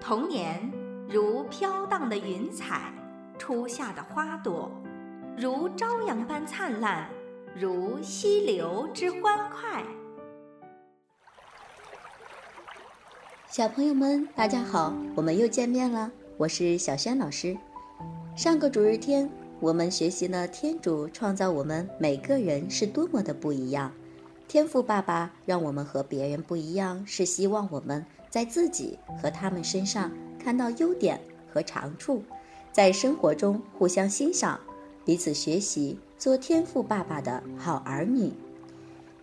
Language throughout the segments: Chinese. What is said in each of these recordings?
童年如飘荡的云彩，初夏的花朵，如朝阳般灿烂，如溪流之欢快。小朋友们，大家好，我们又见面了，我是小轩老师。上个主日天，我们学习了天主创造我们每个人是多么的不一样。天赋爸爸让我们和别人不一样，是希望我们在自己和他们身上看到优点和长处，在生活中互相欣赏，彼此学习，做天赋爸爸的好儿女。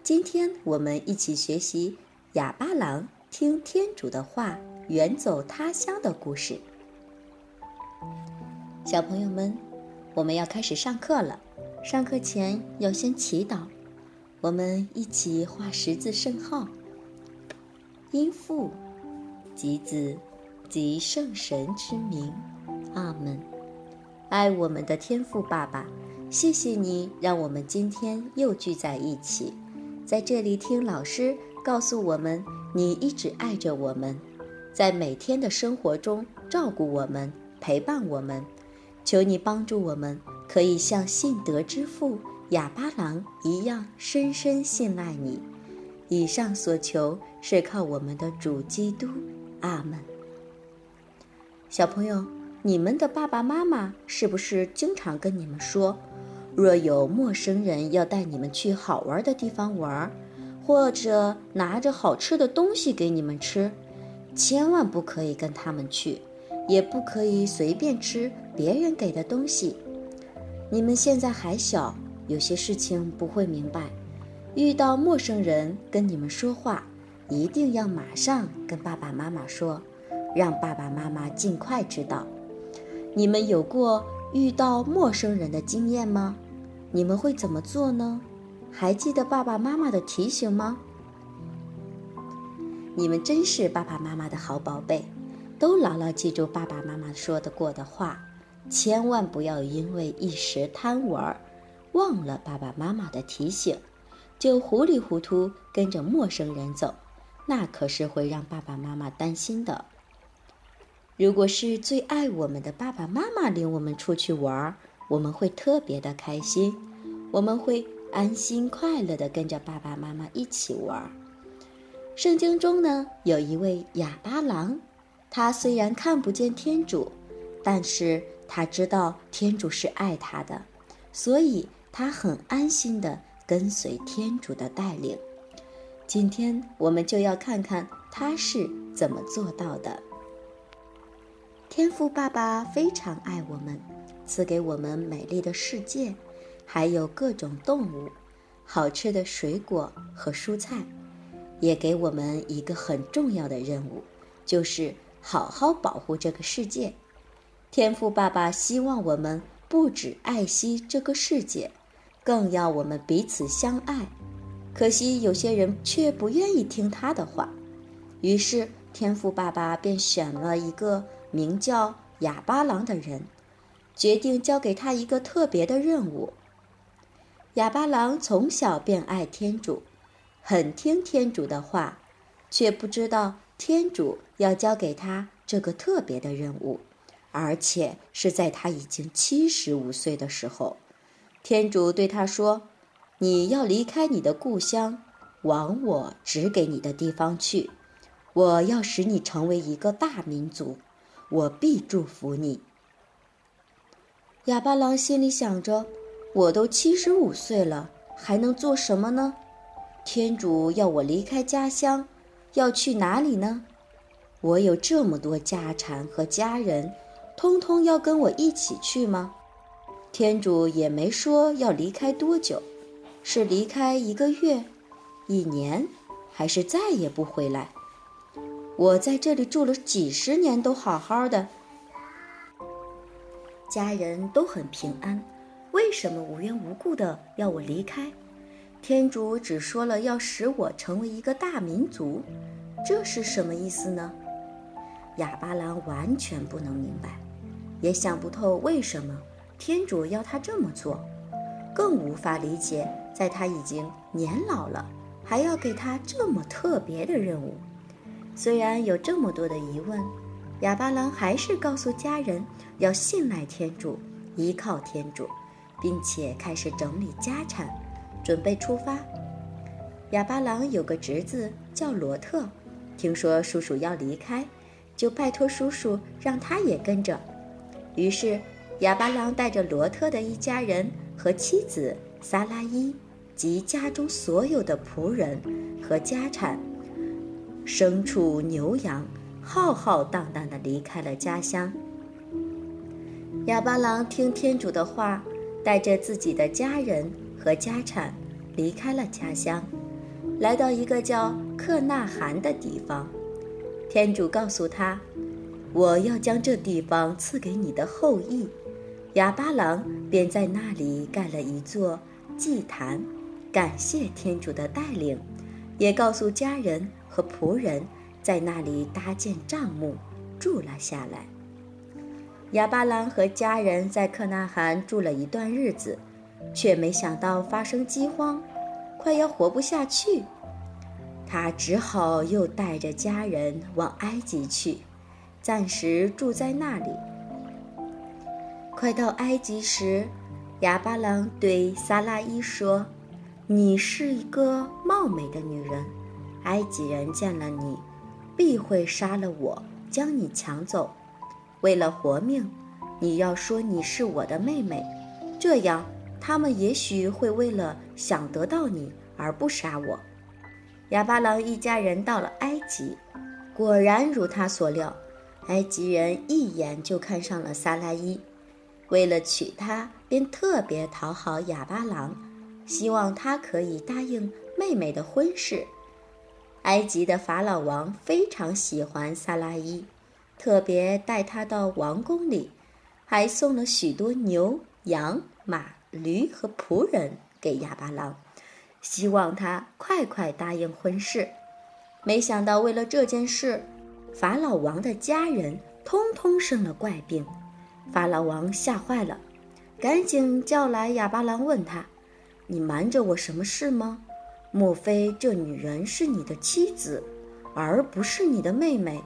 今天我们一起学习哑巴狼听天主的话，远走他乡的故事。小朋友们，我们要开始上课了。上课前要先祈祷，我们一起画十字圣号。因父、及子、及圣神之名，阿门。爱我们的天父爸爸，谢谢你让我们今天又聚在一起，在这里听老师告诉我们，你一直爱着我们，在每天的生活中照顾我们，陪伴我们。求你帮助我们，可以像信德之父哑巴郎一样深深信赖你。以上所求是靠我们的主基督，阿门。小朋友，你们的爸爸妈妈是不是经常跟你们说，若有陌生人要带你们去好玩的地方玩，或者拿着好吃的东西给你们吃，千万不可以跟他们去？也不可以随便吃别人给的东西。你们现在还小，有些事情不会明白。遇到陌生人跟你们说话，一定要马上跟爸爸妈妈说，让爸爸妈妈尽快知道。你们有过遇到陌生人的经验吗？你们会怎么做呢？还记得爸爸妈妈的提醒吗？你们真是爸爸妈妈的好宝贝。都牢牢记住爸爸妈妈说的过的话，千万不要因为一时贪玩，忘了爸爸妈妈的提醒，就糊里糊涂跟着陌生人走，那可是会让爸爸妈妈担心的。如果是最爱我们的爸爸妈妈领我们出去玩，我们会特别的开心，我们会安心快乐的跟着爸爸妈妈一起玩。圣经中呢，有一位哑巴狼。他虽然看不见天主，但是他知道天主是爱他的，所以他很安心的跟随天主的带领。今天我们就要看看他是怎么做到的。天赋爸爸非常爱我们，赐给我们美丽的世界，还有各种动物、好吃的水果和蔬菜，也给我们一个很重要的任务，就是。好好保护这个世界，天赋爸爸希望我们不止爱惜这个世界，更要我们彼此相爱。可惜有些人却不愿意听他的话，于是天赋爸爸便选了一个名叫哑巴狼的人，决定交给他一个特别的任务。哑巴狼从小便爱天主，很听天主的话，却不知道。天主要交给他这个特别的任务，而且是在他已经七十五岁的时候。天主对他说：“你要离开你的故乡，往我指给你的地方去。我要使你成为一个大民族，我必祝福你。”哑巴狼心里想着：“我都七十五岁了，还能做什么呢？天主要我离开家乡。”要去哪里呢？我有这么多家产和家人，通通要跟我一起去吗？天主也没说要离开多久，是离开一个月、一年，还是再也不回来？我在这里住了几十年，都好好的，家人都很平安，为什么无缘无故的要我离开？天主只说了要使我成为一个大民族，这是什么意思呢？哑巴狼完全不能明白，也想不透为什么天主要他这么做，更无法理解，在他已经年老了，还要给他这么特别的任务。虽然有这么多的疑问，哑巴狼还是告诉家人要信赖天主，依靠天主，并且开始整理家产，准备出发。哑巴狼有个侄子叫罗特，听说叔叔要离开，就拜托叔叔让他也跟着。于是，哑巴狼带着罗特的一家人和妻子萨拉伊及家中所有的仆人和家产、牲畜、牛羊，浩浩荡荡地离开了家乡。哑巴狼听天主的话，带着自己的家人和家产离开了家乡。来到一个叫克纳罕的地方，天主告诉他：“我要将这地方赐给你的后裔。”哑巴狼便在那里盖了一座祭坛，感谢天主的带领，也告诉家人和仆人在那里搭建帐幕，住了下来。哑巴狼和家人在克纳罕住了一段日子，却没想到发生饥荒。快要活不下去，他只好又带着家人往埃及去，暂时住在那里。快到埃及时，哑巴狼对萨拉伊说：“你是一个貌美的女人，埃及人见了你，必会杀了我，将你抢走。为了活命，你要说你是我的妹妹，这样。”他们也许会为了想得到你而不杀我。哑巴狼一家人到了埃及，果然如他所料，埃及人一眼就看上了萨拉伊，为了娶她，便特别讨好哑巴狼，希望他可以答应妹妹的婚事。埃及的法老王非常喜欢萨拉伊，特别带她到王宫里，还送了许多牛、羊、马。驴和仆人给哑巴狼，希望他快快答应婚事。没想到为了这件事，法老王的家人通通生了怪病。法老王吓坏了，赶紧叫来哑巴狼，问他：“你瞒着我什么事吗？莫非这女人是你的妻子，而不是你的妹妹？”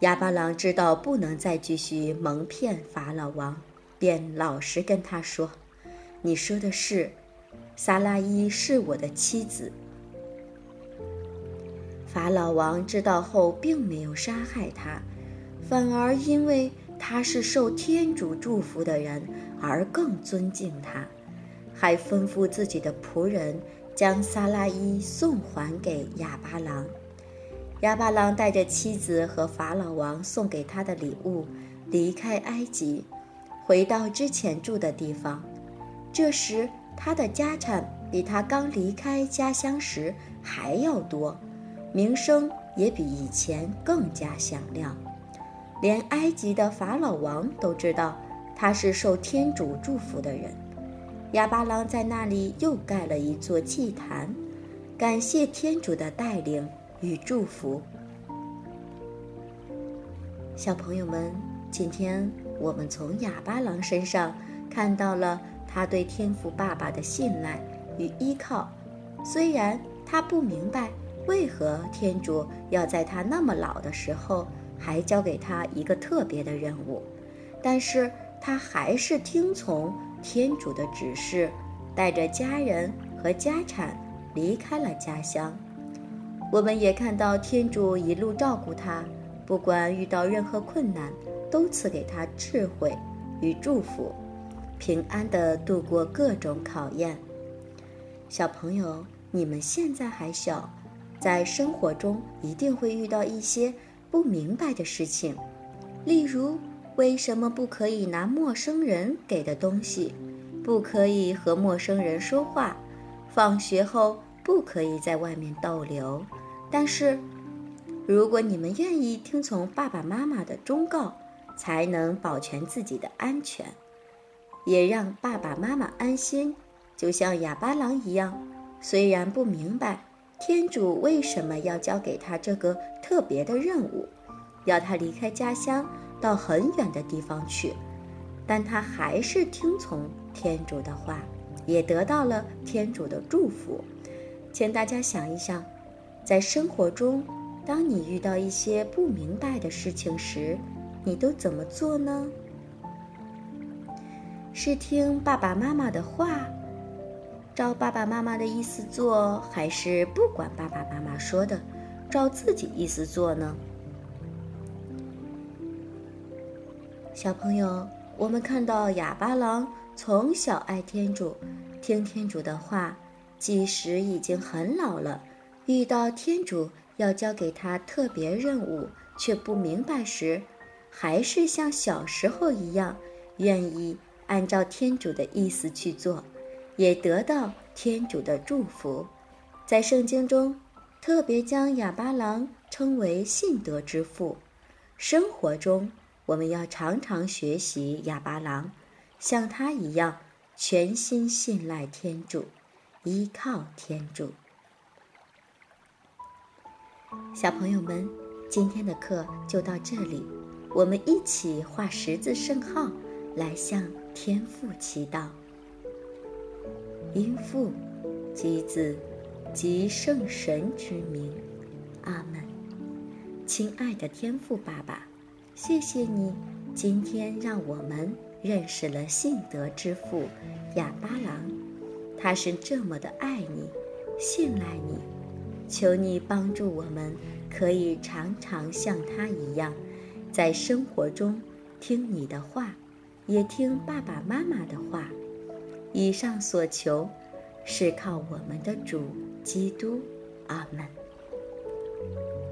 哑巴狼知道不能再继续蒙骗法老王。便老实跟他说：“你说的是，萨拉伊是我的妻子。”法老王知道后，并没有杀害他，反而因为他是受天主祝福的人而更尊敬他，还吩咐自己的仆人将萨拉伊送还给哑巴郎。哑巴郎带着妻子和法老王送给他的礼物离开埃及。回到之前住的地方，这时他的家产比他刚离开家乡时还要多，名声也比以前更加响亮，连埃及的法老王都知道他是受天主祝福的人。哑巴狼在那里又盖了一座祭坛，感谢天主的带领与祝福。小朋友们，今天。我们从哑巴狼身上看到了他对天父爸爸的信赖与依靠。虽然他不明白为何天主要在他那么老的时候还交给他一个特别的任务，但是他还是听从天主的指示，带着家人和家产离开了家乡。我们也看到天主一路照顾他，不管遇到任何困难。都赐给他智慧与祝福，平安地度过各种考验。小朋友，你们现在还小，在生活中一定会遇到一些不明白的事情，例如为什么不可以拿陌生人给的东西，不可以和陌生人说话，放学后不可以在外面逗留。但是，如果你们愿意听从爸爸妈妈的忠告，才能保全自己的安全，也让爸爸妈妈安心。就像哑巴狼一样，虽然不明白天主为什么要交给他这个特别的任务，要他离开家乡到很远的地方去，但他还是听从天主的话，也得到了天主的祝福。请大家想一想，在生活中，当你遇到一些不明白的事情时，你都怎么做呢？是听爸爸妈妈的话，照爸爸妈妈的意思做，还是不管爸爸妈妈说的，照自己意思做呢？小朋友，我们看到哑巴狼从小爱天主，听天主的话，即使已经很老了，遇到天主。要交给他特别任务却不明白时，还是像小时候一样，愿意按照天主的意思去做，也得到天主的祝福。在圣经中，特别将哑巴郎称为信德之父。生活中，我们要常常学习哑巴郎，像他一样全心信赖天主，依靠天主。小朋友们，今天的课就到这里，我们一起画十字圣号，来向天父祈祷。因父及子及圣神之名，阿门。亲爱的天父爸爸，谢谢你今天让我们认识了信德之父哑巴郎，他是这么的爱你，信赖你。求你帮助我们，可以常常像他一样，在生活中听你的话，也听爸爸妈妈的话。以上所求是靠我们的主基督。阿门。